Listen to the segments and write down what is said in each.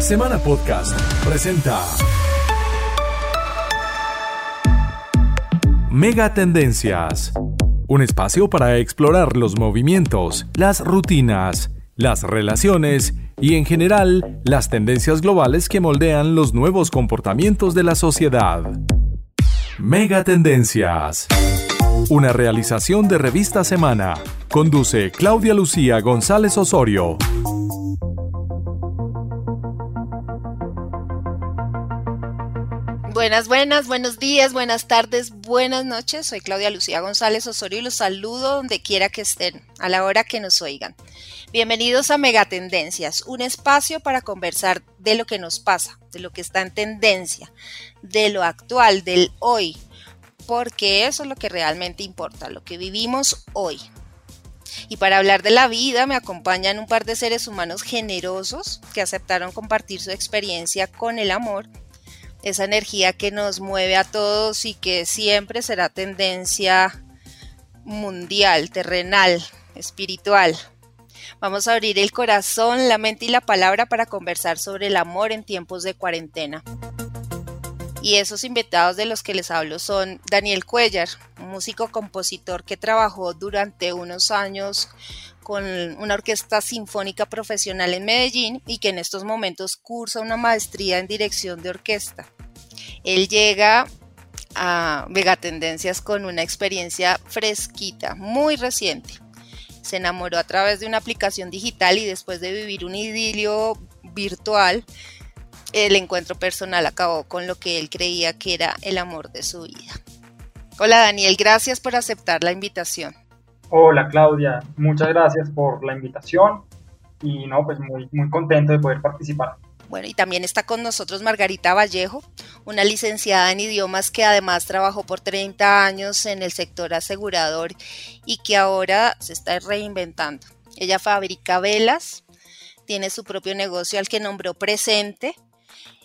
Semana Podcast presenta Mega Tendencias. Un espacio para explorar los movimientos, las rutinas, las relaciones y en general las tendencias globales que moldean los nuevos comportamientos de la sociedad. Mega Tendencias. Una realización de Revista Semana. Conduce Claudia Lucía González Osorio. Buenas, buenas, buenos días, buenas tardes, buenas noches. Soy Claudia Lucía González Osorio y los saludo donde quiera que estén, a la hora que nos oigan. Bienvenidos a Megatendencias, un espacio para conversar de lo que nos pasa, de lo que está en tendencia, de lo actual, del hoy, porque eso es lo que realmente importa, lo que vivimos hoy. Y para hablar de la vida me acompañan un par de seres humanos generosos que aceptaron compartir su experiencia con el amor esa energía que nos mueve a todos y que siempre será tendencia mundial, terrenal, espiritual. Vamos a abrir el corazón, la mente y la palabra para conversar sobre el amor en tiempos de cuarentena. Y esos invitados de los que les hablo son Daniel Cuellar, músico compositor que trabajó durante unos años con una orquesta sinfónica profesional en Medellín y que en estos momentos cursa una maestría en dirección de orquesta. Él llega a Vega Tendencias con una experiencia fresquita, muy reciente. Se enamoró a través de una aplicación digital y después de vivir un idilio virtual, el encuentro personal acabó con lo que él creía que era el amor de su vida. Hola Daniel, gracias por aceptar la invitación. Hola Claudia, muchas gracias por la invitación y no, pues muy, muy contento de poder participar. Bueno, y también está con nosotros Margarita Vallejo, una licenciada en idiomas que además trabajó por 30 años en el sector asegurador y que ahora se está reinventando. Ella fabrica velas, tiene su propio negocio al que nombró Presente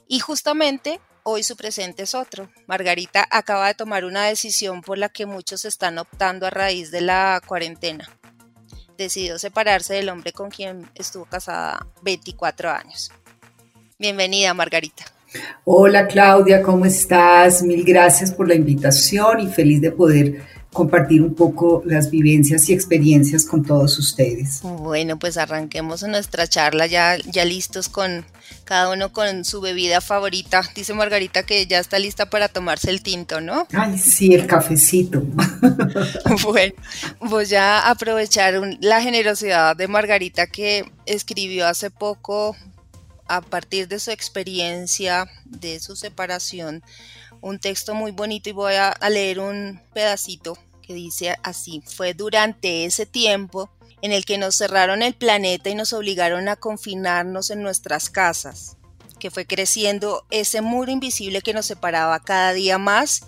y justamente hoy su presente es otro. Margarita acaba de tomar una decisión por la que muchos están optando a raíz de la cuarentena. Decidió separarse del hombre con quien estuvo casada 24 años. Bienvenida, Margarita. Hola Claudia, ¿cómo estás? Mil gracias por la invitación y feliz de poder compartir un poco las vivencias y experiencias con todos ustedes. Bueno, pues arranquemos nuestra charla ya, ya listos con cada uno con su bebida favorita. Dice Margarita que ya está lista para tomarse el tinto, ¿no? Ay, sí, el cafecito. bueno, voy a aprovechar la generosidad de Margarita que escribió hace poco a partir de su experiencia, de su separación, un texto muy bonito y voy a, leer un pedacito que dice así, fue durante ese tiempo en el que nos cerraron el planeta y nos obligaron a confinarnos en nuestras casas, que fue creciendo ese muro invisible que nos separaba cada día más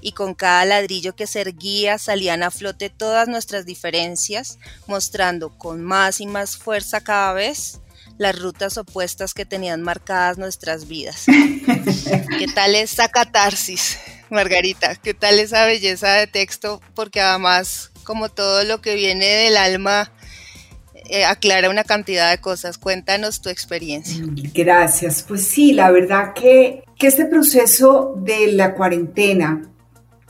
y con cada ladrillo que se erguía salían a flote todas nuestras diferencias, mostrando con más y más fuerza cada vez las rutas opuestas que tenían marcadas nuestras vidas. ¿Qué tal esa catarsis, Margarita? ¿Qué tal esa belleza de texto? Porque además, como todo lo que viene del alma, eh, aclara una cantidad de cosas. Cuéntanos tu experiencia. Gracias. Pues sí, la verdad que, que este proceso de la cuarentena,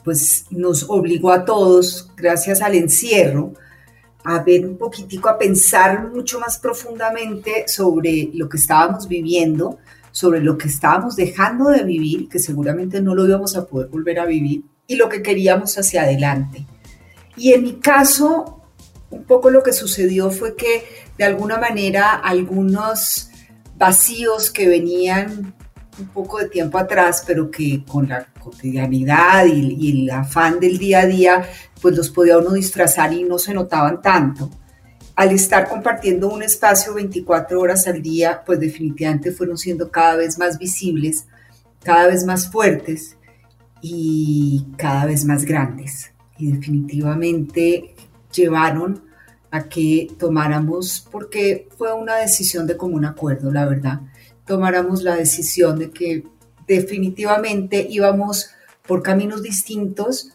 pues nos obligó a todos, gracias al encierro, a ver un poquitico, a pensar mucho más profundamente sobre lo que estábamos viviendo, sobre lo que estábamos dejando de vivir, que seguramente no lo íbamos a poder volver a vivir, y lo que queríamos hacia adelante. Y en mi caso, un poco lo que sucedió fue que de alguna manera algunos vacíos que venían un poco de tiempo atrás, pero que con la cotidianidad y, el afán del día a día, pues los podía uno disfrazar y no se notaban tanto. Al estar compartiendo un espacio 24 horas al día, pues definitivamente fueron siendo cada vez más visibles, cada vez más fuertes y cada vez más grandes. Y definitivamente llevaron a que tomáramos, porque fue una decisión de común acuerdo, la verdad, tomáramos la decisión de que definitivamente íbamos por caminos distintos,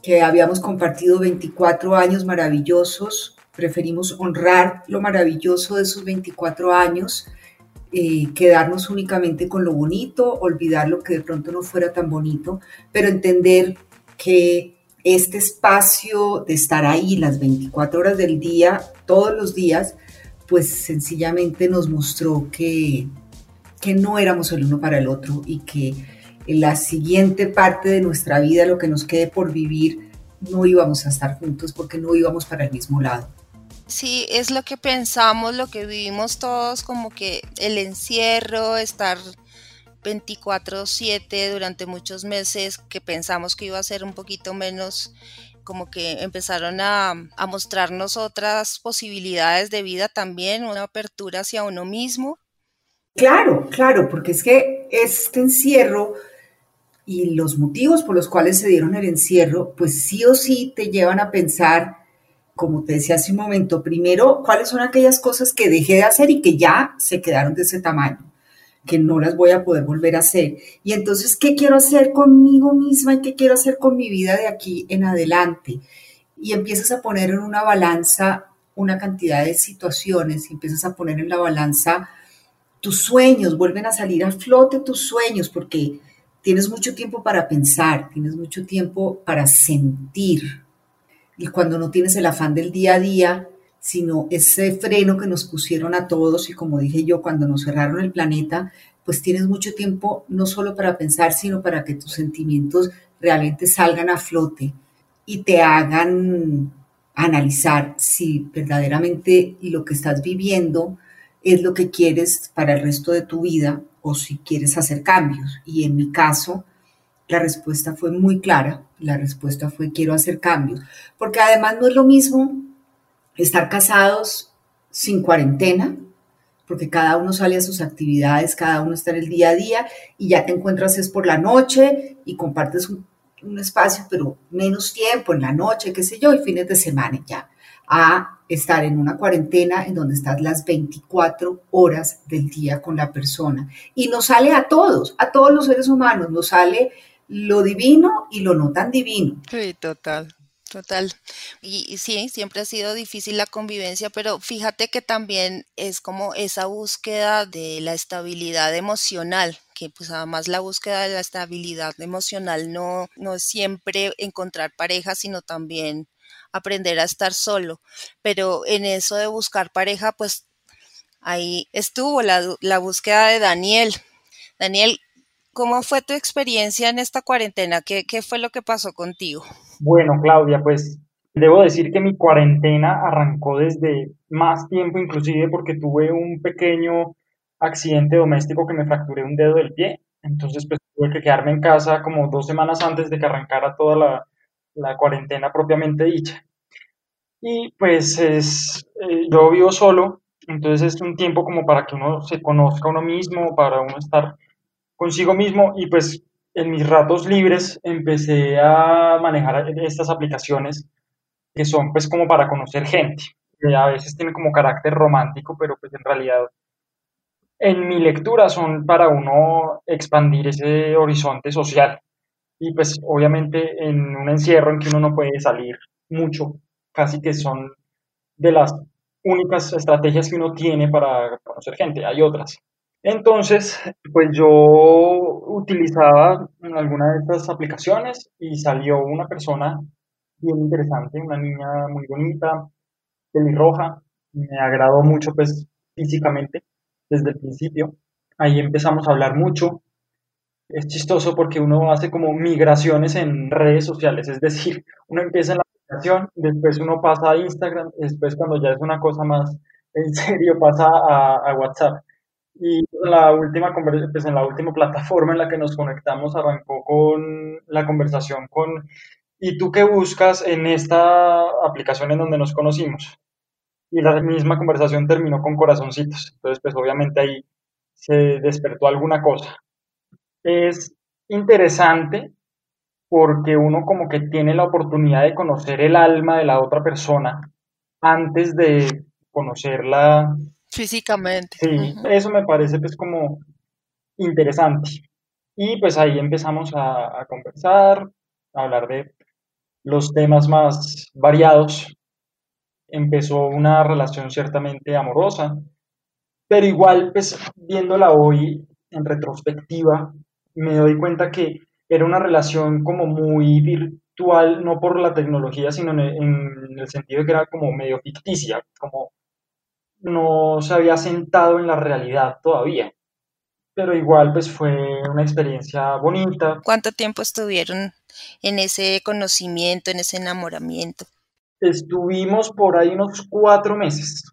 que habíamos compartido 24 años maravillosos, preferimos honrar lo maravilloso de esos 24 años, eh, quedarnos únicamente con lo bonito, olvidar lo que de pronto no fuera tan bonito, pero entender que este espacio de estar ahí las 24 horas del día, todos los días, pues sencillamente nos mostró que, que no éramos el uno para el otro y que en la siguiente parte de nuestra vida, lo que nos quede por vivir, no íbamos a estar juntos porque no íbamos para el mismo lado. Sí, es lo que pensamos, lo que vivimos todos, como que el encierro, estar 24/7 durante muchos meses, que pensamos que iba a ser un poquito menos, como que empezaron a, a mostrarnos otras posibilidades de vida también, una apertura hacia uno mismo. Claro, claro, porque es que este encierro y los motivos por los cuales se dieron el encierro, pues sí o sí te llevan a pensar, como te decía hace un momento, primero, cuáles son aquellas cosas que dejé de hacer y que ya se quedaron de ese tamaño, que no las voy a poder volver a hacer. Y entonces, ¿qué quiero hacer conmigo misma y qué quiero hacer con mi vida de aquí en adelante? Y empiezas a poner en una balanza una cantidad de situaciones, y empiezas a poner en la balanza tus sueños, vuelven a salir a flote tus sueños, porque tienes mucho tiempo para pensar, tienes mucho tiempo para sentir. Y cuando no tienes el afán del día a día, sino ese freno que nos pusieron a todos y como dije yo, cuando nos cerraron el planeta, pues tienes mucho tiempo no solo para pensar, sino para que tus sentimientos realmente salgan a flote y te hagan analizar si verdaderamente lo que estás viviendo es lo que quieres para el resto de tu vida o si quieres hacer cambios. Y en mi caso, la respuesta fue muy clara. La respuesta fue quiero hacer cambios. Porque además no es lo mismo estar casados sin cuarentena, porque cada uno sale a sus actividades, cada uno está en el día a día y ya te encuentras es por la noche y compartes un, espacio, pero menos tiempo en la noche, qué sé yo, y fines de semana ya, a estar en una cuarentena en donde estás las 24 horas del día con la persona. Y nos sale a todos, a todos los seres humanos, nos sale lo divino y lo no tan divino. Sí, total. Total. Y, sí, siempre ha sido difícil la convivencia, pero fíjate que también es como esa búsqueda de la estabilidad emocional, que pues además la búsqueda de la estabilidad emocional no, no es siempre encontrar pareja, sino también aprender a estar solo. Pero en eso de buscar pareja, pues ahí estuvo la, la búsqueda de Daniel. Daniel, ¿cómo fue tu experiencia en esta cuarentena? ¿Qué, ¿Qué fue lo que pasó contigo? Bueno, Claudia, pues debo decir que mi cuarentena arrancó desde más tiempo, inclusive porque tuve un pequeño accidente doméstico que me fracturé un dedo del pie. Entonces, pues tuve que quedarme en casa como dos semanas antes de que arrancara toda la, la cuarentena propiamente dicha. Y pues es, eh, yo vivo solo, entonces es un tiempo como para que uno se conozca a uno mismo, para uno estar consigo mismo y pues en mis ratos libres empecé a manejar estas aplicaciones que son pues como para conocer gente. Que a veces tienen como carácter romántico, pero pues en realidad en mi lectura son para uno expandir ese horizonte social y pues obviamente en un encierro en que uno no puede salir mucho, casi que son de las únicas estrategias que uno tiene para conocer gente, hay otras. Entonces, pues yo utilizaba alguna de estas aplicaciones y salió una persona bien interesante, una niña muy bonita, pelirroja, me agradó mucho pues físicamente desde el principio. Ahí empezamos a hablar mucho, es chistoso porque uno hace como migraciones en redes sociales, es decir, uno empieza en la aplicación, después uno pasa a Instagram, después cuando ya es una cosa más en serio pasa a, WhatsApp. Y la última, pues en la última plataforma en la que nos conectamos arrancó con la conversación con ¿y tú qué buscas en esta aplicación en donde nos conocimos? Y la misma conversación terminó con corazoncitos. Entonces, pues obviamente ahí se despertó alguna cosa es interesante porque uno como que tiene la oportunidad de conocer el alma de la otra persona antes de conocerla físicamente. Sí, eso me parece pues como interesante. Y pues ahí empezamos a, a conversar, a hablar de los temas más variados. Empezó una relación ciertamente amorosa, Pero igual, pues viéndola hoy en retrospectiva, me doy cuenta que era una relación como muy virtual, no por la tecnología, sino en, el sentido de que era como medio ficticia, como no se había sentado en la realidad todavía. Pero igual, pues fue una experiencia bonita. ¿Cuánto tiempo estuvieron en ese conocimiento, en ese enamoramiento? Estuvimos por ahí unos cuatro meses.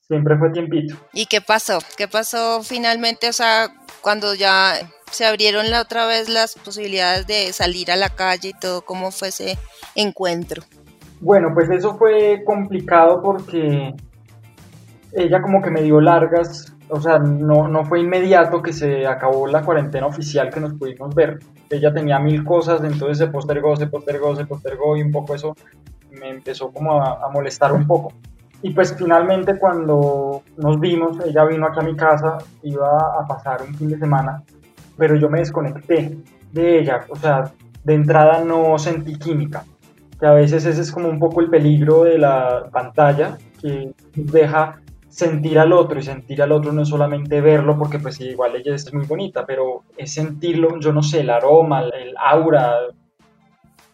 Siempre fue tiempito. ¿Y qué pasó? ¿Qué pasó finalmente? O sea, cuando ya se abrieron la otra vez las posibilidades de salir a la calle y todo, ¿cómo fue ese encuentro? Bueno, pues eso fue complicado porque ella como que me dio largas, o sea, no, no fue inmediato que se acabó la cuarentena oficial que nos pudimos ver. Ella tenía mil cosas, entonces se postergó, se postergó, se postergó y un poco eso me empezó como a molestar un poco. Y pues finalmente cuando nos vimos, ella vino aquí a mi casa, iba a pasar un fin de semana, pero yo me desconecté de ella, o sea, de entrada no sentí química, que a veces ese es como un poco el peligro de la pantalla, que deja sentir al otro y sentir al otro no es solamente verlo porque pues igual ella es muy bonita, pero es sentirlo, yo no sé, el aroma, el aura,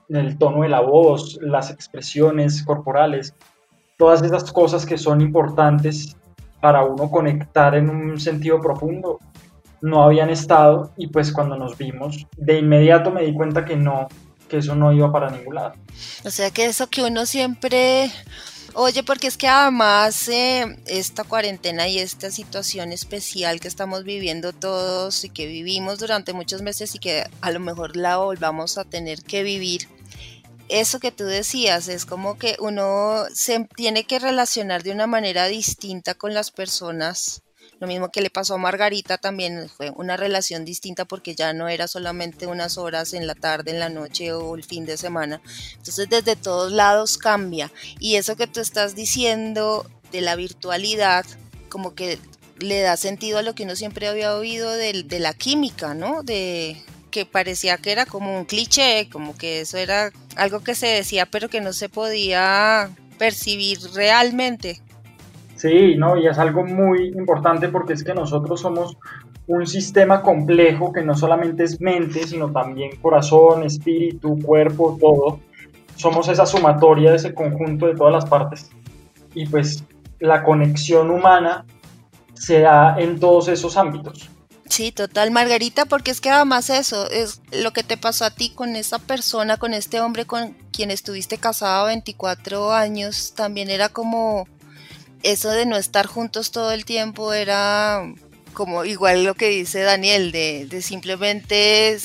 el tono de la voz, las expresiones corporales, todas esas cosas que son importantes para uno conectar en un sentido profundo no habían estado y pues cuando nos vimos de inmediato me di cuenta que no, que eso no iba para ningún lado. O sea que eso que uno siempre Oye, porque es que además eh, esta cuarentena y esta situación especial que estamos viviendo todos y que vivimos durante muchos meses y que a lo mejor la volvamos a tener que vivir, eso que tú decías, es como que uno se tiene que relacionar de una manera distinta con las personas. Lo mismo que le pasó a Margarita también fue una relación distinta porque ya no era solamente unas horas en la tarde, en la noche o el fin de semana. Entonces desde todos lados cambia. Y eso que tú estás diciendo de la virtualidad, como que le da sentido a lo que uno siempre había oído de, de la química, ¿no? De, que parecía que era como un cliché, como que eso era algo que se decía pero que no se podía percibir realmente. Sí, no, y es algo muy importante porque es que nosotros somos un sistema complejo que no solamente es mente, sino también corazón, espíritu, cuerpo, todo. Somos esa sumatoria de ese conjunto de todas las partes. Y pues la conexión humana se da en todos esos ámbitos. Sí, total, Margarita, porque es que además eso es lo que te pasó a ti con esa persona, con este hombre con quien estuviste casado 24 años, también era como eso de no estar juntos todo el tiempo, era como igual lo que dice Daniel, de, de simplemente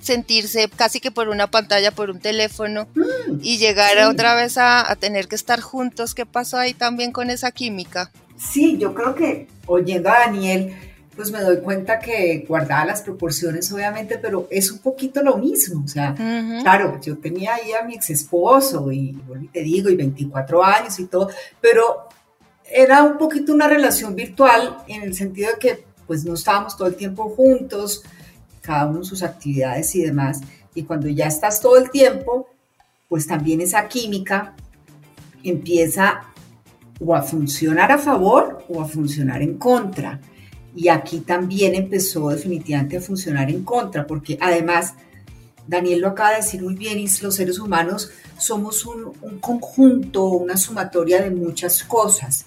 sentirse casi que por una pantalla, por un teléfono mm, y llegar otra vez a, a tener que estar juntos. ¿Qué pasó ahí también con esa química? Sí, yo creo que oyendo a Daniel, pues me doy cuenta que guardaba las proporciones, obviamente, pero es un poquito lo mismo. O sea, claro, yo tenía ahí a mi ex esposo y, te digo, y 24 años y todo, pero era un poquito una relación virtual en el sentido de que pues no estábamos todo el tiempo juntos, cada uno sus actividades y demás. Y cuando ya estás todo el tiempo, pues también esa química empieza o a funcionar a favor o a funcionar en contra. Y aquí también empezó definitivamente a funcionar en contra, porque además, Daniel lo acaba de decir muy bien, y los seres humanos somos un, conjunto, una sumatoria de muchas cosas.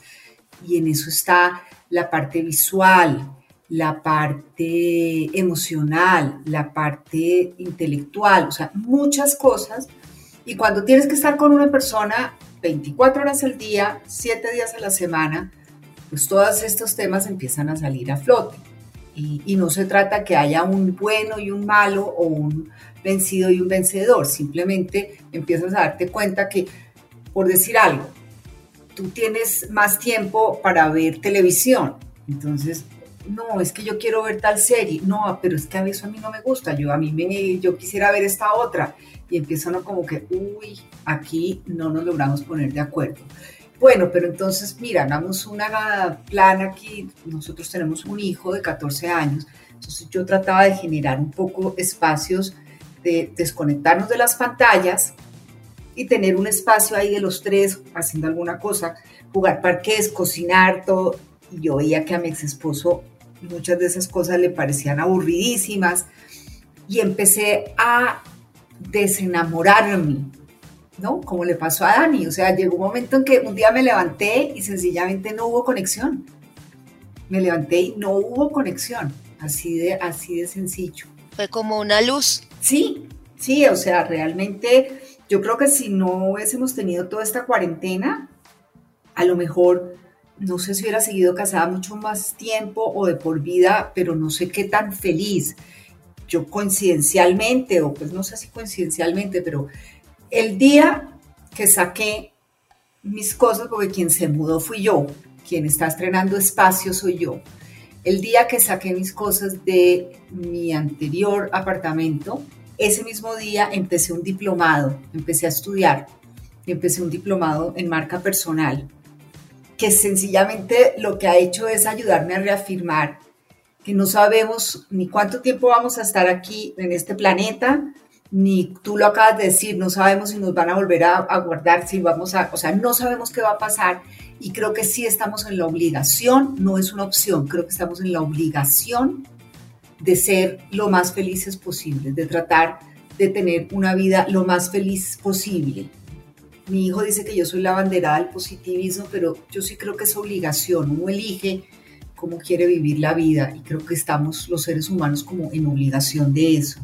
Y en eso está la parte visual, la parte emocional, la parte intelectual, o sea, muchas cosas. Y cuando tienes que estar con una persona 24 horas al día, 7 días a la semana, pues todos estos temas empiezan a salir a flote. Y, no se trata que haya un bueno y un malo o un vencido y un vencedor, simplemente empiezas a darte cuenta que, por decir algo, tú tienes más tiempo para ver televisión, entonces no, es que yo quiero ver tal serie, no, pero es que a veces a mí no me gusta, yo a mí me, yo quisiera ver esta otra, y empiezan a como que, uy, aquí no nos logramos poner de acuerdo. Bueno, pero entonces, mira, hagamos una plan aquí. Nosotros tenemos un hijo de 14 años. Entonces yo trataba de generar un poco espacios de desconectarnos de las pantallas y tener un espacio ahí de los tres haciendo alguna cosa, jugar parques, cocinar, todo. y yo veía que a mi ex esposo muchas de esas cosas le parecían aburridísimas y empecé a desenamorarme, ¿no? Como le pasó a Dani, o sea, llegó un momento en que un día me levanté y sencillamente no hubo conexión. Me levanté y no hubo conexión, así de, así de sencillo. Fue como una luz. Sí, sí, o sea, realmente yo creo que si no hubiésemos tenido toda esta cuarentena, a lo mejor no sé si hubiera seguido casada mucho más tiempo o de por vida, pero no sé qué tan feliz. Yo coincidencialmente, o pues no sé si coincidencialmente, pero el día que saqué mis cosas, porque quien se mudó fui yo, quien está estrenando espacio soy yo. El día que saqué mis cosas de mi anterior apartamento, ese mismo día empecé un diplomado, empecé a estudiar, empecé un diplomado en marca personal que sencillamente lo que ha hecho es ayudarme a reafirmar que no sabemos ni cuánto tiempo vamos a estar aquí en este planeta, ni tú lo acabas de decir, no sabemos si nos van a volver a, guardar, si vamos a, o sea, no sabemos qué va a pasar y creo que sí estamos en la obligación, no es una opción, creo que estamos en la obligación de ser lo más felices posible, de tratar de tener una vida lo más feliz posible. Mi hijo dice que yo soy la banderada del positivismo, pero yo sí creo que es obligación. Uno elige cómo quiere vivir la vida y creo que estamos los seres humanos como en obligación de eso.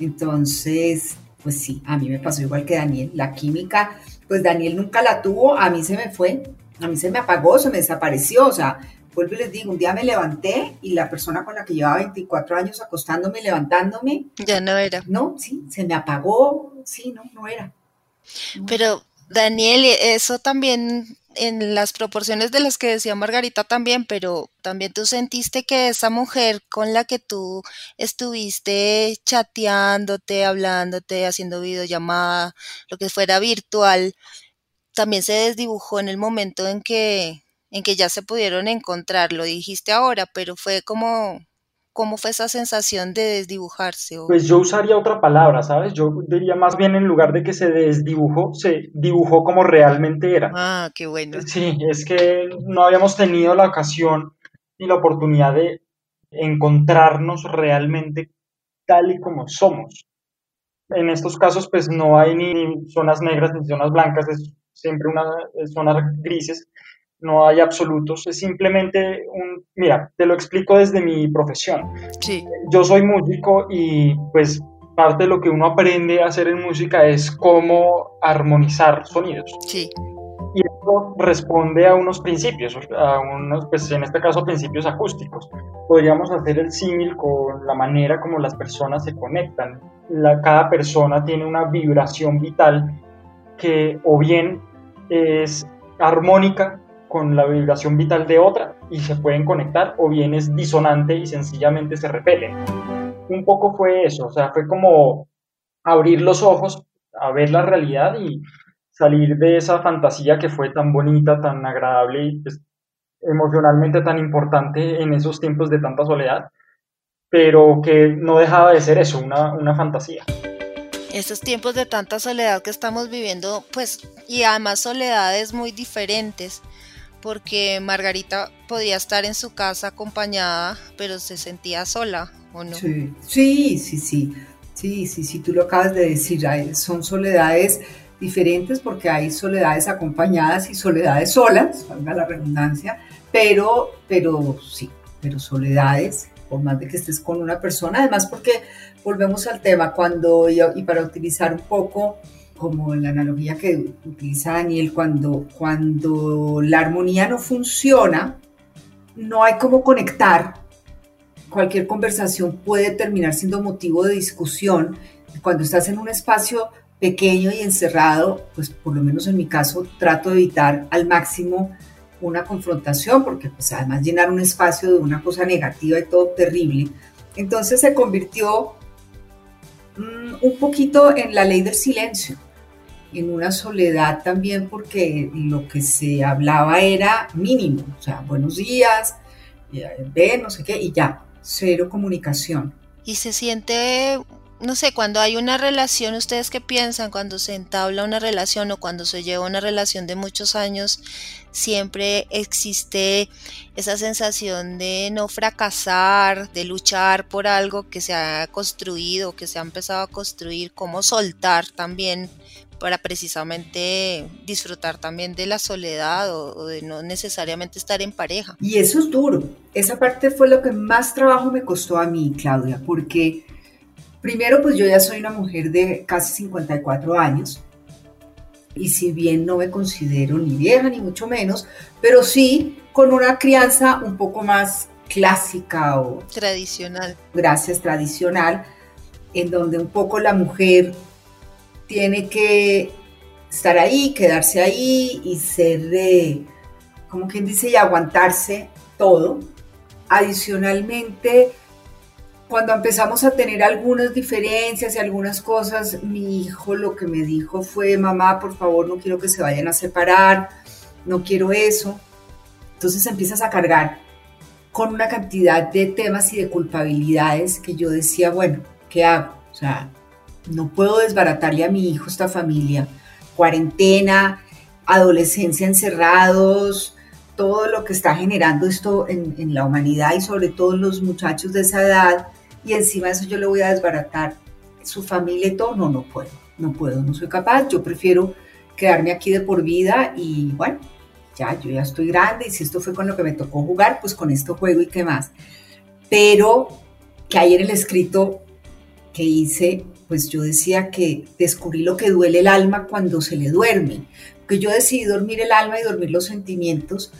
Entonces, pues sí, a mí me pasó igual que Daniel. La química, pues Daniel nunca la tuvo, a mí se me fue, a mí se me apagó, se me desapareció. O sea, vuelvo y les digo, un día me levanté y la persona con la que llevaba 24 años acostándome, levantándome. Ya no era. No, sí, se me apagó, sí, no, no era. Pero Daniel, eso también en las proporciones de las que decía Margarita también, pero también tú sentiste que esa mujer con la que tú estuviste chateándote, hablándote, haciendo videollamada, lo que fuera virtual, también se desdibujó en el momento en que en que ya se pudieron encontrar, lo dijiste ahora, pero fue como ¿Cómo fue esa sensación de desdibujarse? Pues yo usaría otra palabra, ¿sabes? Yo diría más bien en lugar de que se desdibujó, se dibujó como realmente era. Ah, qué bueno. Sí, es que no habíamos tenido la ocasión ni la oportunidad de encontrarnos realmente tal y como somos. En estos casos, pues no hay ni zonas negras ni zonas blancas, es siempre una zonas grises no hay absolutos, es simplemente un, mira, te lo explico desde mi profesión. Sí. Yo soy músico y pues parte de lo que uno aprende a hacer en música es cómo armonizar sonidos. Sí. Y esto responde a unos principios, a unos, pues en este caso principios acústicos. Podríamos hacer el símil con la manera como las personas se conectan. La, cada persona tiene una vibración vital que o bien es armónica con la vibración vital de otra y se pueden conectar o bien es disonante y sencillamente se repelen. Un poco fue eso, o sea, fue como abrir los ojos a ver la realidad y salir de esa fantasía que fue tan bonita, tan agradable y pues, emocionalmente tan importante en esos tiempos de tanta soledad, pero que no dejaba de ser eso, una, una fantasía estos tiempos de tanta soledad que estamos viviendo, pues, y además soledades muy diferentes porque Margarita podía estar en su casa acompañada, pero se sentía sola, ¿o no? Sí, sí, sí, sí, sí, sí, sí, tú lo acabas de decir, son soledades diferentes porque hay soledades acompañadas y soledades solas, valga la redundancia, pero, pero sí, pero soledades, por más de que estés con una persona, además porque volvemos al tema, cuando, y para utilizar un poco como la analogía que utiliza Daniel, cuando, cuando la armonía no funciona, no hay cómo conectar. Cualquier conversación puede terminar siendo motivo de discusión. Cuando estás en un espacio pequeño y encerrado, pues por lo menos en mi caso trato de evitar al máximo una confrontación, porque pues además llenar un espacio de una cosa negativa y todo terrible. Entonces se convirtió un poquito en la ley del silencio, en una soledad también porque lo que se hablaba era mínimo, o sea, buenos días, ve, no sé qué, y ya, cero comunicación. Y se siente no sé, cuando hay una relación, ¿ustedes qué piensan? Cuando se entabla una relación o cuando se lleva una relación de muchos años, siempre existe esa sensación de no fracasar, de luchar por algo que se ha construido, que se ha empezado a construir, cómo soltar también para precisamente disfrutar también de la soledad o, de no necesariamente estar en pareja. Y eso es duro. Esa parte fue lo que más trabajo me costó a mí, Claudia, porque primero pues yo ya soy una mujer de casi 54 años y si bien no me considero ni vieja ni mucho menos, pero sí con una crianza un poco más clásica o tradicional. Gracias, tradicional, en donde un poco la mujer tiene que estar ahí, quedarse ahí y ser de, como quien dice, y aguantarse todo. Adicionalmente, cuando empezamos a tener algunas diferencias y algunas cosas, mi hijo lo que me dijo fue, mamá, por favor, no quiero que se vayan a separar, no quiero eso. Entonces empiezas a cargar con una cantidad de temas y de culpabilidades que yo decía, bueno, ¿qué hago? O sea, no puedo desbaratarle a mi hijo esta familia. Cuarentena, adolescencia encerrados, todo lo que está generando esto en, la humanidad y sobre todo los muchachos de esa edad. Y encima de eso yo le voy a desbaratar su familia y todo. No, no puedo, no puedo, no soy capaz. Yo prefiero quedarme aquí de por vida y bueno, ya, yo ya estoy grande y si esto fue con lo que me tocó jugar, pues con esto juego y qué más. Pero que hay en el escrito que hice pues yo decía que descubrí lo que duele el alma cuando se le duerme, que yo decidí dormir el alma y dormir los sentimientos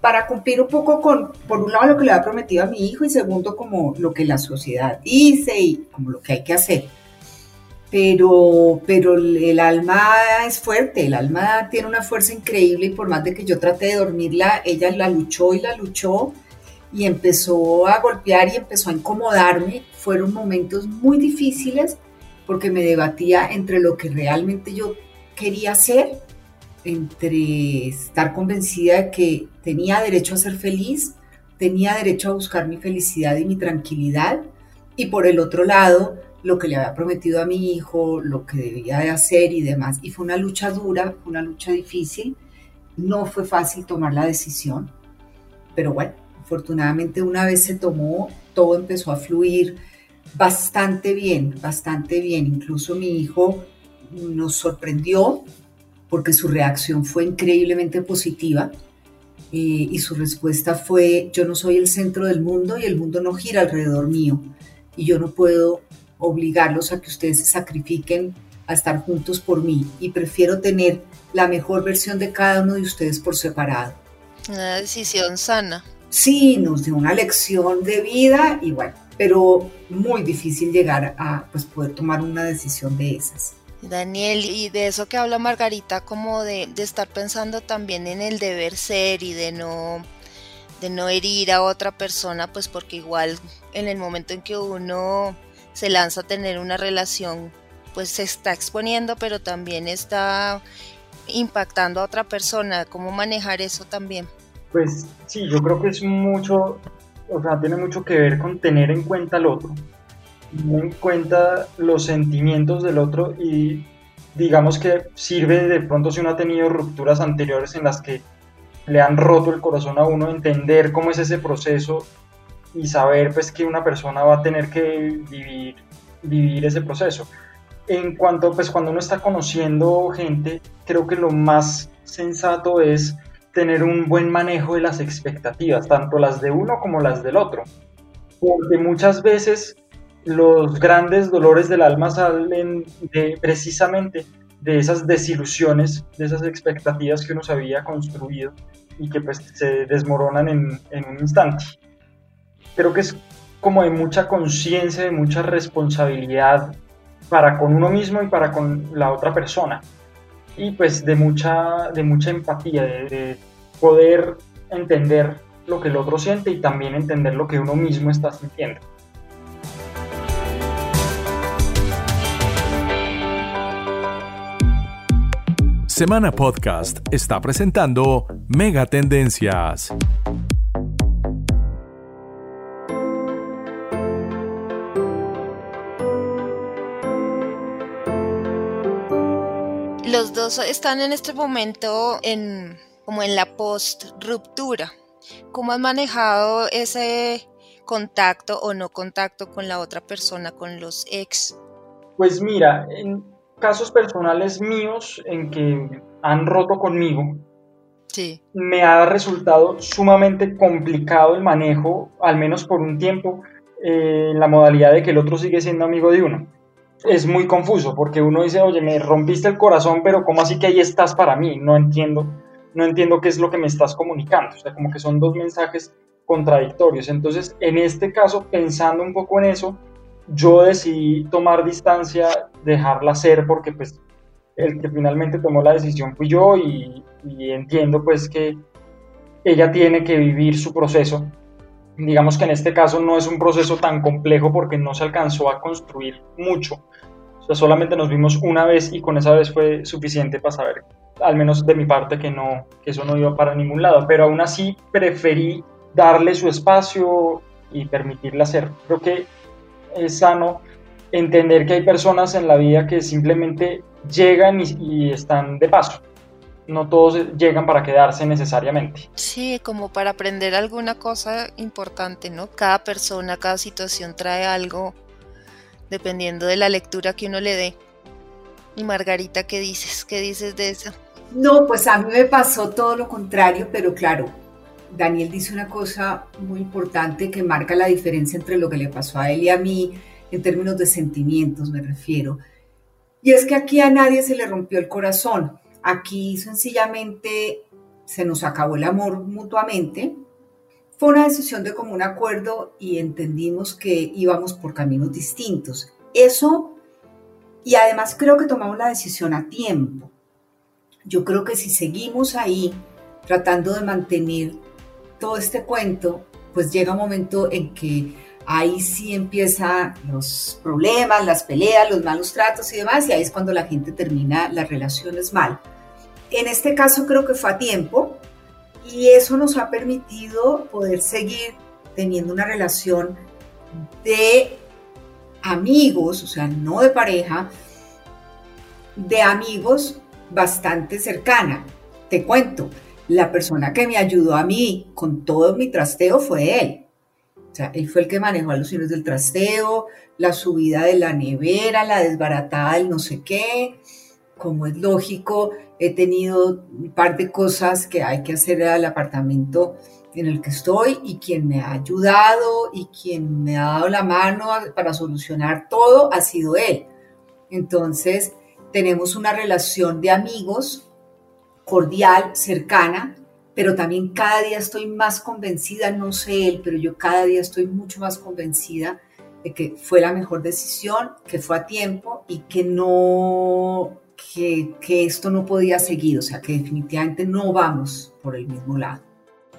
para cumplir un poco con, por un lado, lo que le había prometido a mi hijo y segundo, como lo que la sociedad dice y como lo que hay que hacer. Pero, pero el alma es fuerte, el alma tiene una fuerza increíble y por más de que yo traté de dormirla, ella la luchó y la luchó y empezó a golpear y empezó a incomodarme. Fueron momentos muy difíciles porque me debatía entre lo que realmente yo quería hacer, entre estar convencida de que tenía derecho a ser feliz, tenía derecho a buscar mi felicidad y mi tranquilidad, y por el otro lado, lo que le había prometido a mi hijo, lo que debía de hacer y demás. Y fue una lucha dura, una lucha difícil. No fue fácil tomar la decisión, pero bueno, afortunadamente una vez se tomó, todo empezó a fluir bastante bien, bastante bien. Incluso mi hijo nos sorprendió porque su reacción fue increíblemente positiva eh, y su respuesta fue, yo no soy el centro del mundo y el mundo no gira alrededor mío y yo no puedo obligarlos a que ustedes se sacrifiquen a estar juntos por mí y prefiero tener la mejor versión de cada uno de ustedes por separado. Una decisión sana. Sí, nos dio una lección de vida y bueno, pero muy difícil llegar a pues, poder tomar una decisión de esas. Daniel, y de eso que habla Margarita, como de, de, estar pensando también en el deber ser y de no, de no herir a otra persona, pues porque igual en el momento en que uno se lanza a tener una relación, pues se está exponiendo, pero también está impactando a otra persona. ¿Cómo manejar eso también? Pues sí, yo creo que es mucho o sea, tiene mucho que ver con tener en cuenta al otro, en cuenta los sentimientos del otro y digamos que sirve de pronto si uno ha tenido rupturas anteriores en las que le han roto el corazón a uno, entender cómo es ese proceso y saber pues que una persona va a tener que vivir, vivir ese proceso. En cuanto pues cuando uno está conociendo gente, creo que lo más sensato es tener un buen manejo de las expectativas, tanto las de uno como las del otro. Porque muchas veces los grandes dolores del alma salen precisamente de esas desilusiones, de esas expectativas que uno se había construido y que pues se desmoronan en, en un instante. Creo que es como de mucha conciencia, de mucha responsabilidad para con uno mismo y para con la otra persona y pues de mucha, de mucha empatía, de, poder entender lo que el otro siente y también entender lo que uno mismo está sintiendo. Semana Podcast está presentando Mega Tendencias. Los dos están en este momento en como en la post ruptura. ¿Cómo han manejado ese contacto o no contacto con la otra persona, con los ex? Pues mira, en casos personales míos en que han roto conmigo, sí. me ha resultado sumamente complicado el manejo, al menos por un tiempo, en la modalidad de que el otro sigue siendo amigo de uno. Es muy confuso porque uno dice, oye, me rompiste el corazón, pero ¿cómo así que ahí estás para mí? No entiendo, no entiendo qué es lo que me estás comunicando. O sea, como que son dos mensajes contradictorios. Entonces, en este caso, pensando un poco en eso, yo decidí tomar distancia, dejarla ser, porque pues el que finalmente tomó la decisión fui yo y, entiendo pues que ella tiene que vivir su proceso digamos que en este caso no es un proceso tan complejo porque no se alcanzó a construir mucho. Solamente nos vimos una vez y con esa vez fue suficiente para saber, al menos de mi parte, que, no, que eso no iba para ningún lado. Pero aún así preferí darle su espacio y permitirla hacer. Creo que es sano entender que hay personas en la vida que simplemente llegan y, y están de paso no todos llegan para quedarse necesariamente. Sí, como para aprender alguna cosa importante, ¿no? Cada persona, cada situación trae algo dependiendo de la lectura que uno le dé. Y Margarita, ¿qué dices? ¿Qué dices de eso? No, pues a mí me pasó todo lo contrario, pero claro, Daniel dice una cosa muy importante que marca la diferencia entre lo que le pasó a él y a mí en términos de sentimientos, me refiero. Y es que aquí a nadie se le rompió el corazón. Aquí sencillamente se nos acabó el amor mutuamente. Fue una decisión de común acuerdo y entendimos que íbamos por caminos distintos. Eso, y además creo que tomamos la decisión a tiempo. Yo creo que si seguimos ahí tratando de mantener todo este cuento, pues llega un momento en que ahí sí empiezan los problemas, las peleas, los malos tratos y demás, y ahí es cuando la gente termina las relaciones mal. En este caso creo que fue a tiempo y eso nos ha permitido poder seguir teniendo una relación de amigos, o sea, no de pareja, de amigos bastante cercana. Te cuento, la persona que me ayudó a mí con todo mi trasteo fue él. O sea, él fue el que manejó a los hijos del trasteo, la subida de la nevera, la desbaratada del no sé qué, como es lógico, he tenido un par de cosas que hay que hacer al apartamento en el que estoy y quien me ha ayudado y quien me ha dado la mano para solucionar todo ha sido él. Entonces, tenemos una relación de amigos cordial, cercana, pero también cada día estoy más convencida, no sé él, pero yo cada día estoy mucho más convencida de que fue la mejor decisión, que fue a tiempo y que no que, esto no podía seguir, o sea, que definitivamente no vamos por el mismo lado.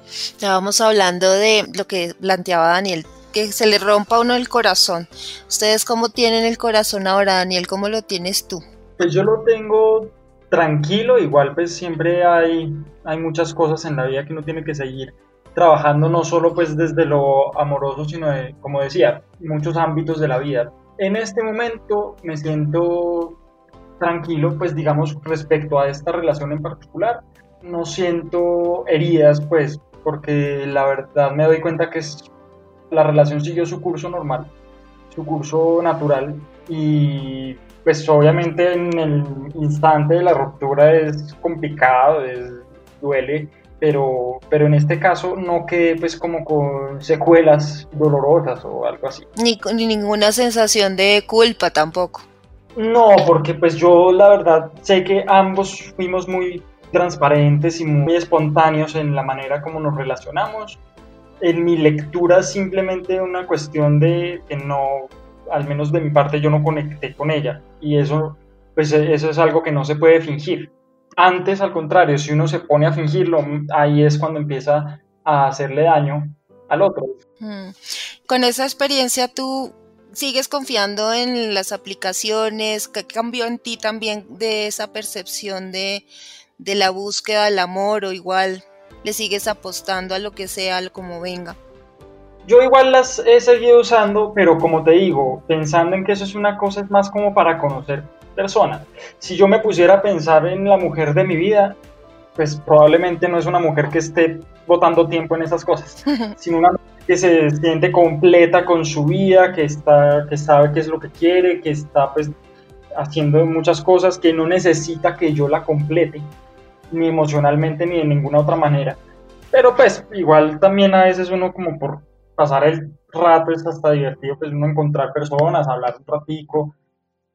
Estábamos hablando de lo que planteaba Daniel, que se le rompa a uno el corazón. ¿Ustedes cómo tienen el corazón ahora, Daniel? ¿Cómo lo tienes tú? Pues yo lo tengo tranquilo, igual pues siempre hay, hay muchas cosas en la vida que uno tiene que seguir trabajando no solo pues desde lo amoroso, sino como decía, muchos ámbitos de la vida. En este momento me siento tranquilo, pues digamos, respecto a esta relación en particular. No siento heridas, pues, porque la verdad me doy cuenta que la relación siguió su curso normal, su curso natural y pues obviamente en el instante de la ruptura es complicado, duele, pero, pero en este caso no quedé pues como con secuelas dolorosas o algo así. Ni, ni ninguna sensación de culpa tampoco. No, porque pues yo la verdad sé que ambos fuimos muy transparentes y muy espontáneos en la manera como nos relacionamos. En mi lectura simplemente una cuestión de que no, al menos de mi parte yo no conecté con ella y eso pues eso es algo que no se puede fingir. Antes, al contrario, si uno se pone a fingirlo, ahí es cuando empieza a hacerle daño al otro. Mm. Con esa experiencia, ¿tú sigues confiando en las aplicaciones? ¿Qué cambió en ti también de esa percepción de, la búsqueda del amor o igual le sigues apostando a lo que sea, como venga? Yo igual las he seguido usando, pero como te digo, pensando en que eso es una cosa es más como para conocer personas. Si yo me pusiera a pensar en la mujer de mi vida, pues probablemente no es una mujer que esté botando tiempo en esas cosas, sino una mujer que se siente completa con su vida, que, está, que sabe qué es lo que quiere, que está pues haciendo muchas cosas, que no necesita que yo la complete, ni emocionalmente ni de ninguna otra manera. Pero pues igual también a veces uno como por pasar el rato es hasta divertido, pues uno encontrar personas, hablar un ratico,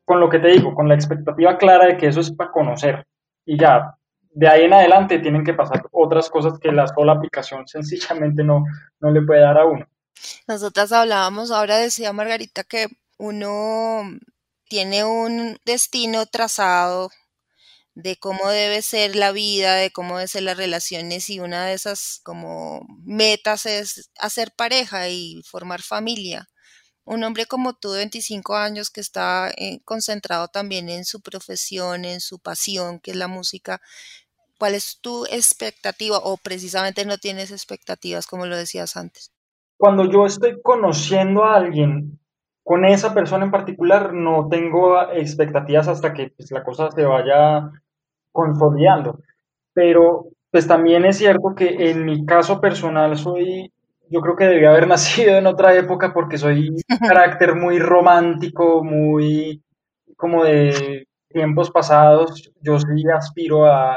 con lo que te digo, con la expectativa clara de que eso es para conocer. Y ya, de ahí en adelante tienen que pasar otras cosas que la sola aplicación sencillamente no, no le puede dar a uno. Nosotras hablábamos, ahora decía Margarita que uno tiene un destino trazado de cómo debe ser la vida, de cómo deben ser las relaciones y una de esas como metas es hacer pareja y formar familia. Un hombre como tú de 25 años que está eh, concentrado también en su profesión, en su pasión, que es la música, ¿cuál es tu expectativa o precisamente no tienes expectativas como lo decías antes? Cuando yo estoy conociendo a alguien, con esa persona en particular no tengo expectativas hasta que pues, la cosa se vaya consolidando. Pero pues también es cierto que en mi caso personal soy, yo creo que debía haber nacido en otra época porque soy un carácter muy romántico, muy como de tiempos pasados. Yo sí aspiro a,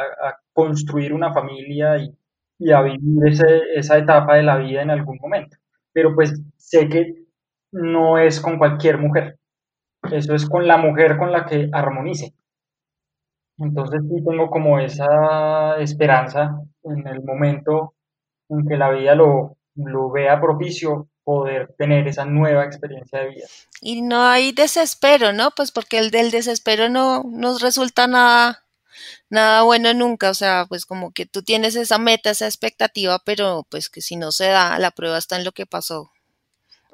construir una familia y, y a vivir ese, esa etapa de la vida en algún momento. Pero pues sé que no es con cualquier mujer. Eso es con la mujer con la que armonice. Entonces sí tengo como esa esperanza en el momento en que la vida lo, lo vea propicio poder tener esa nueva experiencia de vida. Y no hay desespero, ¿no? Pues porque el del desespero no nos resulta nada, nada bueno nunca, o sea, pues como que tú tienes esa meta, esa expectativa, pero pues que si no se da, la prueba está en lo que pasó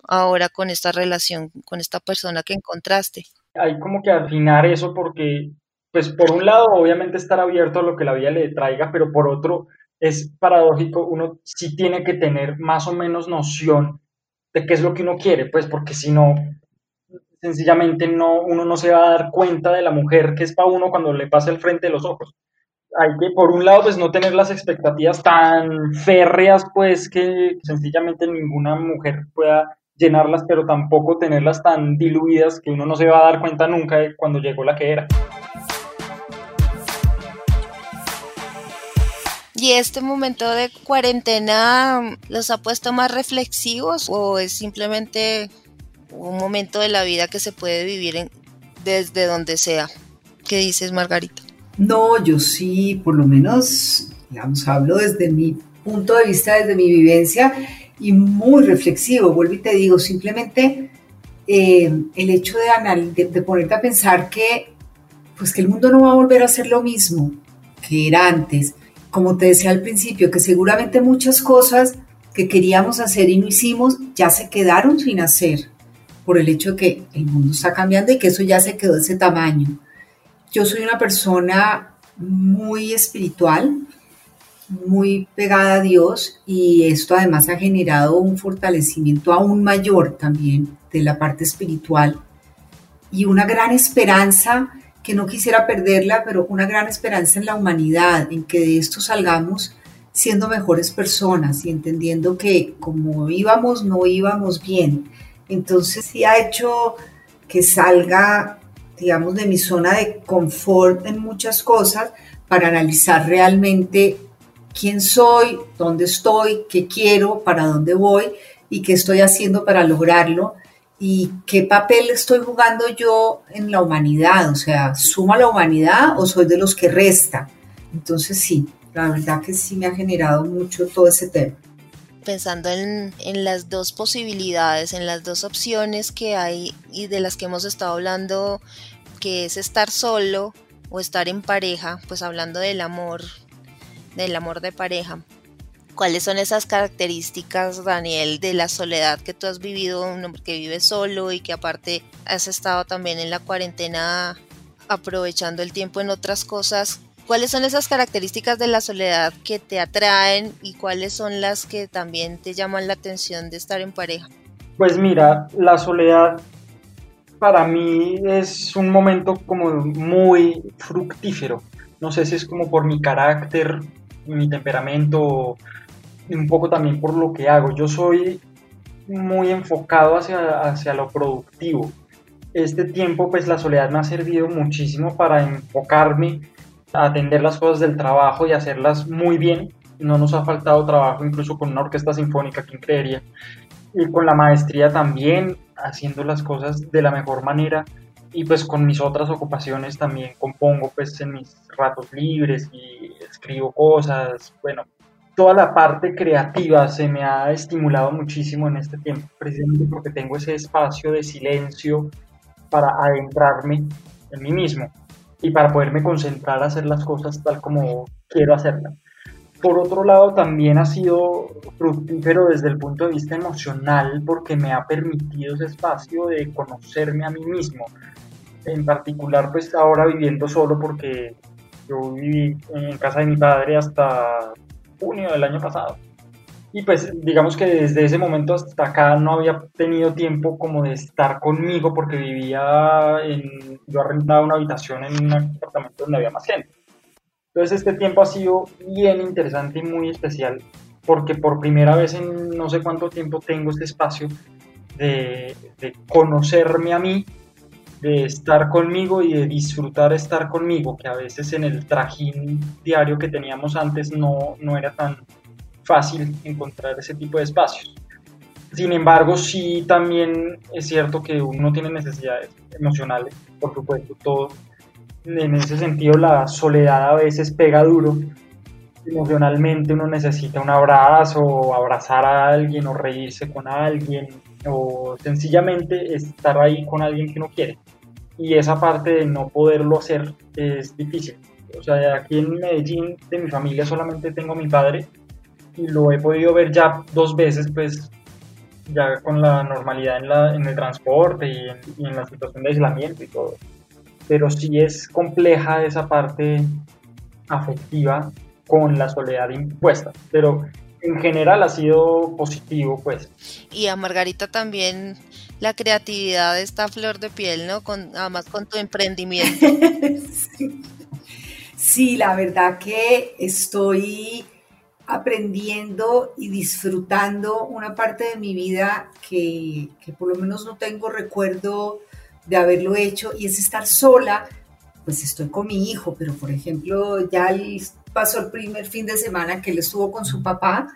ahora con esta relación, con esta persona que encontraste. Hay como que afinar eso porque pues por un lado, obviamente estar abierto a lo que la vida le traiga, pero por otro, es paradójico, uno sí tiene que tener más o menos noción de qué es lo que uno quiere, pues porque si no, sencillamente no, uno no se va a dar cuenta de la mujer que es para uno cuando le pasa el frente de los ojos. Hay que, por un lado, pues no tener las expectativas tan férreas, pues que sencillamente ninguna mujer pueda llenarlas, pero tampoco tenerlas tan diluidas que uno no se va a dar cuenta nunca de cuando llegó la que era. ¿Y este momento de cuarentena los ha puesto más reflexivos o es simplemente un momento de la vida que se puede vivir desde donde sea? ¿Qué dices, Margarita? No, yo sí, por lo menos, hablo desde mi punto de vista, desde mi vivencia y muy reflexivo. Vuelvo y te digo, simplemente eh, el hecho de ponerte a pensar que, pues que el mundo no va a volver a ser lo mismo que era antes como te decía al principio, que seguramente muchas cosas que queríamos hacer y no hicimos ya se quedaron sin hacer por el hecho de que el mundo está cambiando y que eso ya se quedó ese tamaño. Yo soy una persona muy espiritual, muy pegada a Dios y esto además ha generado un fortalecimiento aún mayor también de la parte espiritual y una gran esperanza que no quisiera perderla, pero una gran esperanza en la humanidad, en que de esto salgamos siendo mejores personas y entendiendo que como íbamos, no íbamos bien. Entonces sí ha hecho que salga, digamos, de mi zona de confort en muchas cosas para analizar realmente quién soy, dónde estoy, qué quiero, para dónde voy y qué estoy haciendo para lograrlo y qué papel estoy jugando yo en la humanidad, o sea, ¿suma la humanidad o soy de los que resta? Entonces sí, la verdad que sí me ha generado mucho todo ese tema. Pensando en, en las dos posibilidades, en las dos opciones que hay y de las que hemos estado hablando, que es estar solo o estar en pareja, pues hablando del amor, del amor de pareja. ¿Cuáles son esas características, Daniel, de la soledad que tú has vivido, un hombre que vive solo y que aparte has estado también en la cuarentena aprovechando el tiempo en otras cosas? ¿Cuáles son esas características de la soledad que te atraen y cuáles son las que también te llaman la atención de estar en pareja? Pues mira, la soledad para mí es un momento como muy fructífero. No sé si es como por mi carácter, mi temperamento, un poco también por lo que hago. Yo soy muy enfocado hacia, hacia lo productivo. Este tiempo, pues la soledad me ha servido muchísimo para enfocarme, a atender las cosas del trabajo y hacerlas muy bien. No nos ha faltado trabajo incluso con una orquesta sinfónica, quien creería. Y con la maestría también, haciendo las cosas de la mejor manera. Y pues con mis otras ocupaciones también compongo pues en mis ratos libres y escribo cosas. Bueno, toda la parte creativa se me ha estimulado muchísimo en este tiempo, precisamente porque tengo ese espacio de silencio para adentrarme en mí mismo y para poderme concentrar a hacer las cosas tal como quiero hacerlas. Por otro lado, también ha sido fructífero desde el punto de vista emocional porque me ha permitido ese espacio de conocerme a mí mismo. En particular, pues ahora viviendo solo porque yo viví en casa de mi padre hasta junio del año pasado. Y pues digamos que desde ese momento hasta acá no había tenido tiempo como de estar conmigo porque vivía en, yo rentaba una habitación en un apartamento donde había más gente. Entonces este tiempo ha sido bien interesante y muy especial porque por primera vez en no sé cuánto tiempo tengo este espacio de, de conocerme a mí de estar conmigo y de disfrutar estar conmigo, que a veces en el trajín diario que teníamos antes no, no era tan fácil encontrar ese tipo de espacios. Sin embargo, sí también es cierto que uno tiene necesidades emocionales, por supuesto, todo. En ese sentido, la soledad a veces pega duro. Emocionalmente uno necesita un abrazo, o abrazar a alguien, o reírse con alguien, o sencillamente estar ahí con alguien que uno quiere y esa parte de no poderlo hacer es difícil. O sea, aquí en Medellín de mi familia solamente tengo a mi padre y lo he podido ver ya dos veces, pues ya con la normalidad en, la, en el transporte y en, y en la situación de aislamiento y todo. Pero sí es compleja esa parte afectiva con la soledad impuesta. Pero en general ha sido positivo, pues. Y a Margarita también la creatividad está flor de piel, ¿no? Con, además con tu emprendimiento. sí. la verdad que estoy aprendiendo y disfrutando una parte de mi vida que, que por lo menos no tengo recuerdo de haberlo hecho y es estar sola, pues estoy con mi hijo, pero por ejemplo ya pasó el primer fin de semana que él estuvo con su papá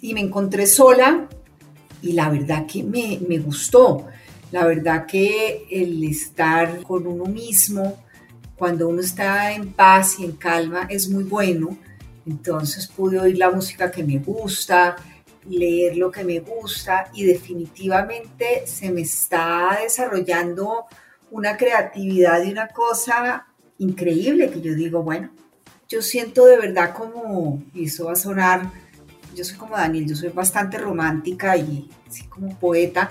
y me encontré sola y la verdad que me, me gustó. La verdad que el estar con uno mismo, cuando uno está en paz y en calma, es muy bueno. Entonces pude oír la música que me gusta, leer lo que me gusta y definitivamente se me está desarrollando una creatividad y una cosa increíble que yo digo, bueno, yo siento de verdad como, y eso va a sonar yo soy como Daniel, yo soy bastante romántica y así como poeta,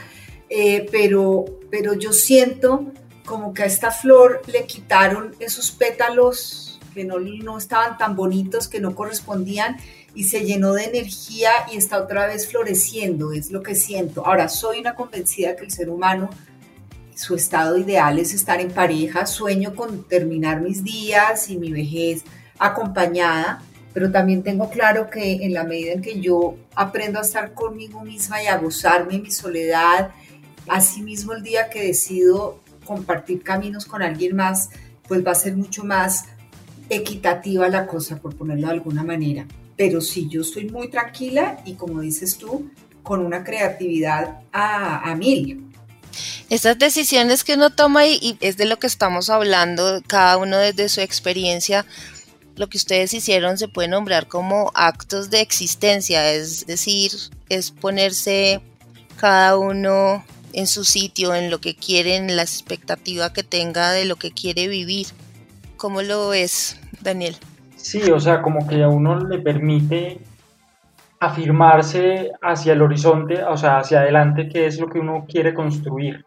eh, pero, pero yo siento como que a esta flor le quitaron esos pétalos que no, no estaban tan bonitos, que no correspondían y se llenó de energía y está otra vez floreciendo, es lo que siento. Ahora, soy una convencida que el ser humano, su estado ideal es estar en pareja, sueño con terminar mis días y mi vejez acompañada, pero también tengo claro que en la medida en que yo aprendo a estar conmigo misma y a gozarme mi soledad, asimismo el día que decido compartir caminos con alguien más, pues va a ser mucho más equitativa la cosa, por ponerlo de alguna manera. Pero sí, yo estoy muy tranquila y como dices tú, con una creatividad a, mil. Estas decisiones que uno toma y, es de lo que estamos hablando, cada uno desde su experiencia, lo que ustedes hicieron se puede nombrar como actos de existencia, es decir, es ponerse cada uno en su sitio, en lo que quiere, en la expectativa que tenga de lo que quiere vivir. ¿Cómo lo ves, Daniel? Sí, o sea, como que a uno le permite afirmarse hacia el horizonte, o sea, hacia adelante, que es lo que uno quiere construir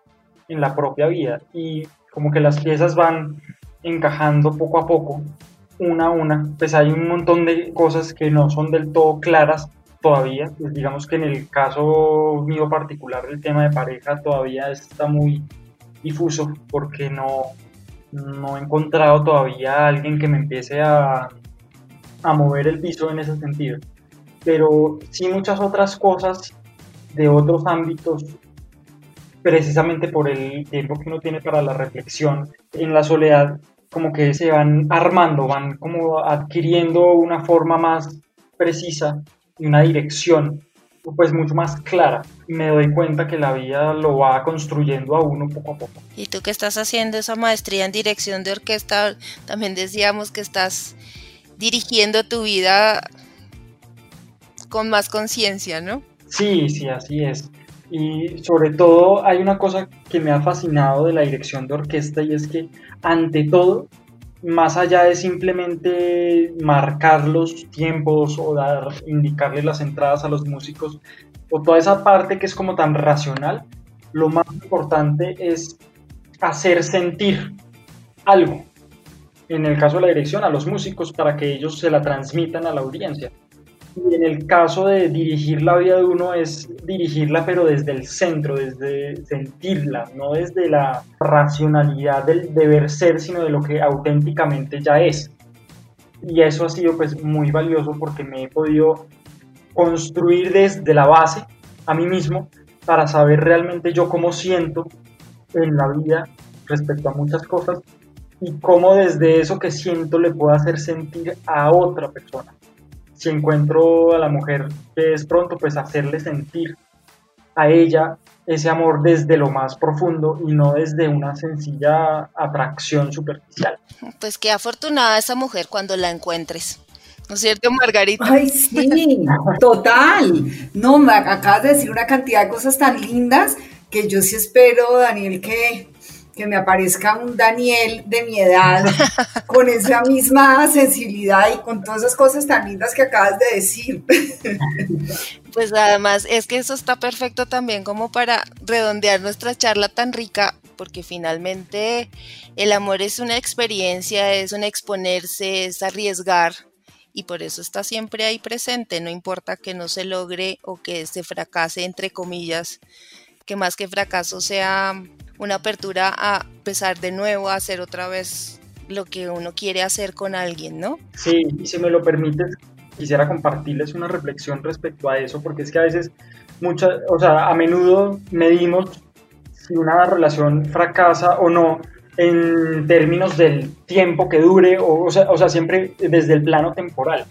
en la propia vida. Y como que las piezas van encajando poco a poco una a una, pues hay un montón de cosas que no son del todo claras todavía. Pues digamos que en el caso mío particular, el tema de pareja todavía está muy difuso porque no, no he encontrado todavía a alguien que me empiece a, a mover el piso en ese sentido. Pero sí muchas otras cosas de otros ámbitos, precisamente por el tiempo que uno tiene para la reflexión en la soledad, como que se van armando, van como adquiriendo una forma más precisa y una dirección pues mucho más clara y me doy cuenta que la vida lo va construyendo a uno poco a poco. Y tú que estás haciendo esa maestría en dirección de orquesta, también decíamos que estás dirigiendo tu vida con más conciencia, ¿no? Sí, sí, así es. Y sobre todo hay una cosa que me ha fascinado de la dirección de orquesta y es que ante todo, más allá de simplemente marcar los tiempos o dar, indicarle las entradas a los músicos, o toda esa parte que es como tan racional, lo más importante es hacer sentir algo. En el caso de la dirección, a los músicos para que ellos se la transmitan a la audiencia. Y en el caso de dirigir la vida de uno es dirigirla pero desde el centro, desde sentirla, no desde la racionalidad del deber ser, sino de lo que auténticamente ya es. Y eso ha sido pues muy valioso porque me he podido construir desde la base a mí mismo para saber realmente yo cómo siento en la vida respecto a muchas cosas y cómo desde eso que siento le puedo hacer sentir a otra persona si encuentro a la mujer que es pronto, pues hacerle sentir a ella ese amor desde lo más profundo y no desde una sencilla atracción superficial. Pues qué afortunada esa mujer cuando la encuentres. ¿No es cierto, Margarita? Ay, sí, total. No, acabas de decir una cantidad de cosas tan lindas que yo sí espero, Daniel, que que me aparezca un Daniel de mi edad con esa misma sensibilidad y con todas esas cosas tan lindas que acabas de decir. Pues además es que eso está perfecto también como para redondear nuestra charla tan rica, porque finalmente el amor es una experiencia, es un exponerse, es arriesgar. Y por eso está siempre ahí presente, no importa que no se logre o que se fracase, entre comillas, que más que fracaso sea una apertura a empezar de nuevo a hacer otra vez lo que uno quiere hacer con alguien, ¿no? Sí, y si me lo permites, quisiera compartirles una reflexión respecto a eso, porque es que a veces, muchas, o sea, a menudo medimos si una relación fracasa o no en términos del tiempo que dure, o, o, sea, o sea, siempre desde el plano temporal.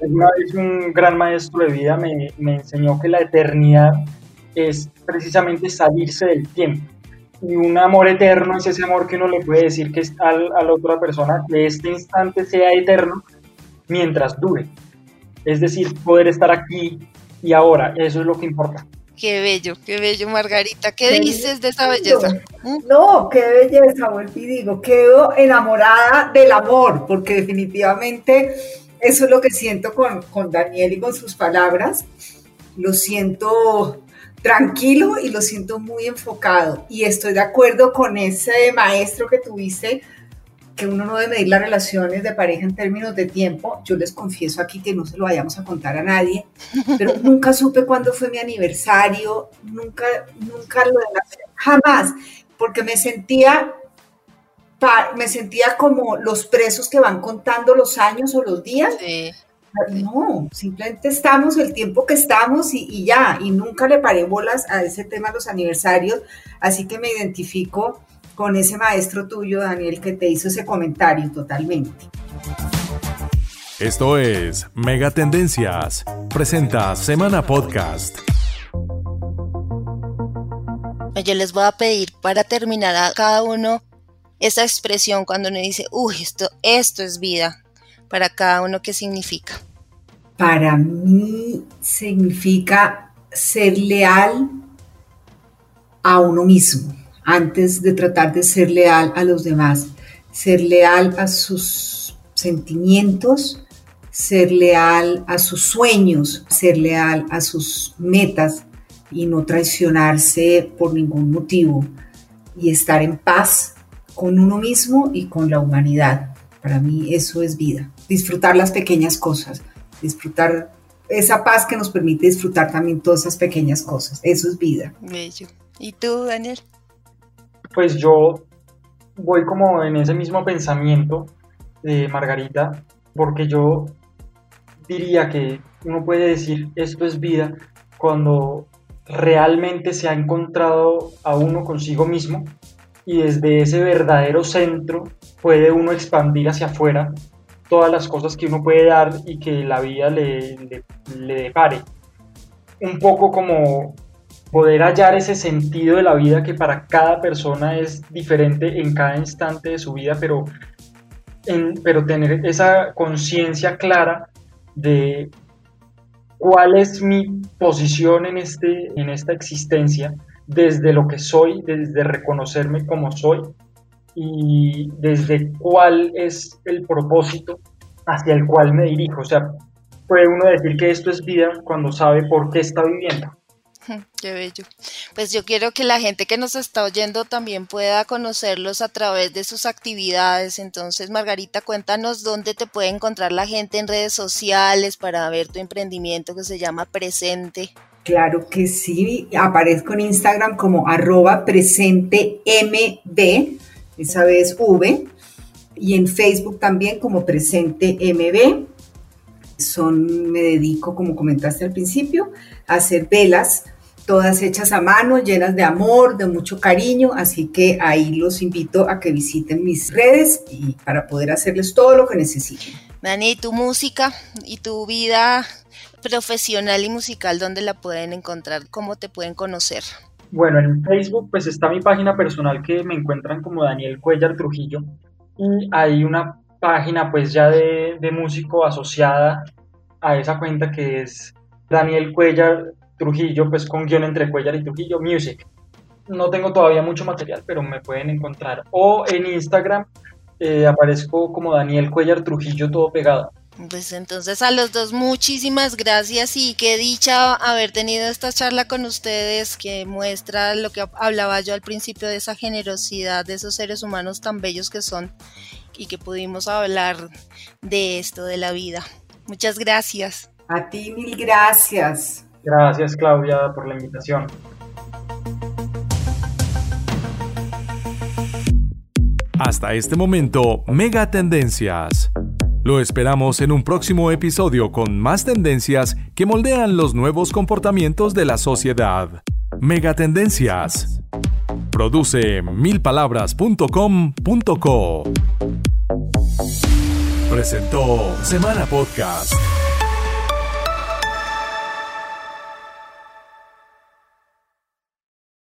Una vez un gran maestro de vida me, me enseñó que la eternidad es precisamente salirse del tiempo y un amor eterno es ese amor que uno le puede decir que es al, a la otra persona, que este instante sea eterno mientras dure. Es decir, poder estar aquí y ahora, eso es lo que importa. Qué bello, qué bello, Margarita. ¿Qué dices de esa belleza? ¿Mm? No, qué belleza, vuelvo y digo, quedo enamorada del amor, porque definitivamente eso es lo que siento con, con Daniel y con sus palabras. Lo siento tranquilo y lo siento muy enfocado. Y estoy de acuerdo con ese maestro que tuviste, que uno no debe medir las relaciones de pareja en términos de tiempo. Yo les confieso aquí que no se lo vayamos a contar a nadie, pero nunca supe cuándo fue mi aniversario, nunca, nunca lo jamás, porque me sentía me sentía como los presos que van contando los años o los días. Sí. No, simplemente estamos el tiempo que estamos y, ya, y nunca le paré bolas a ese tema de los aniversarios, así que me identifico con ese maestro tuyo, Daniel, que te hizo ese comentario totalmente. Esto es Mega Tendencias, presenta Semana Podcast. Yo les voy a pedir para terminar a cada uno esa expresión cuando uno dice, uy, esto, esto es vida para cada uno qué significa? Para mí significa ser leal a uno mismo antes de tratar de ser leal a los demás, ser leal a sus sentimientos, ser leal a sus sueños, ser leal a sus metas y no traicionarse por ningún motivo y estar en paz con uno mismo y con la humanidad. Para mí eso es vida disfrutar las pequeñas cosas, disfrutar esa paz que nos permite disfrutar también todas esas pequeñas cosas. Eso es vida. Bello. ¿Y tú, Daniel? pues yo voy como en ese mismo pensamiento de Margarita, porque yo diría que uno puede decir esto es vida cuando realmente se ha encontrado a uno consigo mismo y desde ese verdadero centro puede uno expandir hacia afuera todas las cosas que uno puede dar y que la vida le, le, depare. Un poco como poder hallar ese sentido de la vida que para cada persona es diferente en cada instante de su vida, pero, pero tener esa conciencia clara de cuál es mi posición en, este, en esta existencia, desde lo que soy, desde reconocerme como soy y desde cuál es el propósito hacia el cual me dirijo. O sea, puede uno decir que esto es vida cuando sabe por qué está viviendo. Qué bello. Pues yo quiero que la gente que nos está oyendo también pueda conocerlos a través de sus actividades. Entonces, Margarita, cuéntanos dónde te puede encontrar la gente en redes sociales para ver tu emprendimiento que se llama Presente. Claro que sí, aparezco en Instagram como arroba presentemb, esa vez V, y en Facebook también como presentemb. Son, me dedico, como comentaste al principio, a hacer velas, todas hechas a mano, llenas de amor, de mucho cariño, así que ahí los invito a que visiten mis redes y para poder hacerles todo lo que necesiten. Dani, tu música y tu vida profesional y musical, ¿dónde la pueden encontrar? ¿Cómo te pueden conocer? Bueno, en Facebook pues está mi página personal que me encuentran como Daniel Cuellar Trujillo y hay una página pues ya de, músico asociada a esa cuenta que es Daniel Cuellar Trujillo, pues con guion entre Cuellar y Trujillo Music. No tengo todavía mucho material, pero me pueden encontrar. O en Instagram eh, aparezco como Daniel Cuellar Trujillo todo pegado. Pues entonces a los dos muchísimas gracias y qué dicha haber tenido esta charla con ustedes que muestra lo que hablaba yo al principio de esa generosidad de esos seres humanos tan bellos que son y que pudimos hablar de esto, de la vida. Muchas gracias. A ti mil gracias. Gracias Claudia por la invitación. Hasta este momento, Mega Tendencias. Lo esperamos en un próximo episodio con más tendencias que moldean los nuevos comportamientos de la sociedad. Megatendencias. Produce milpalabras.com.co. Presentó Semana Podcast.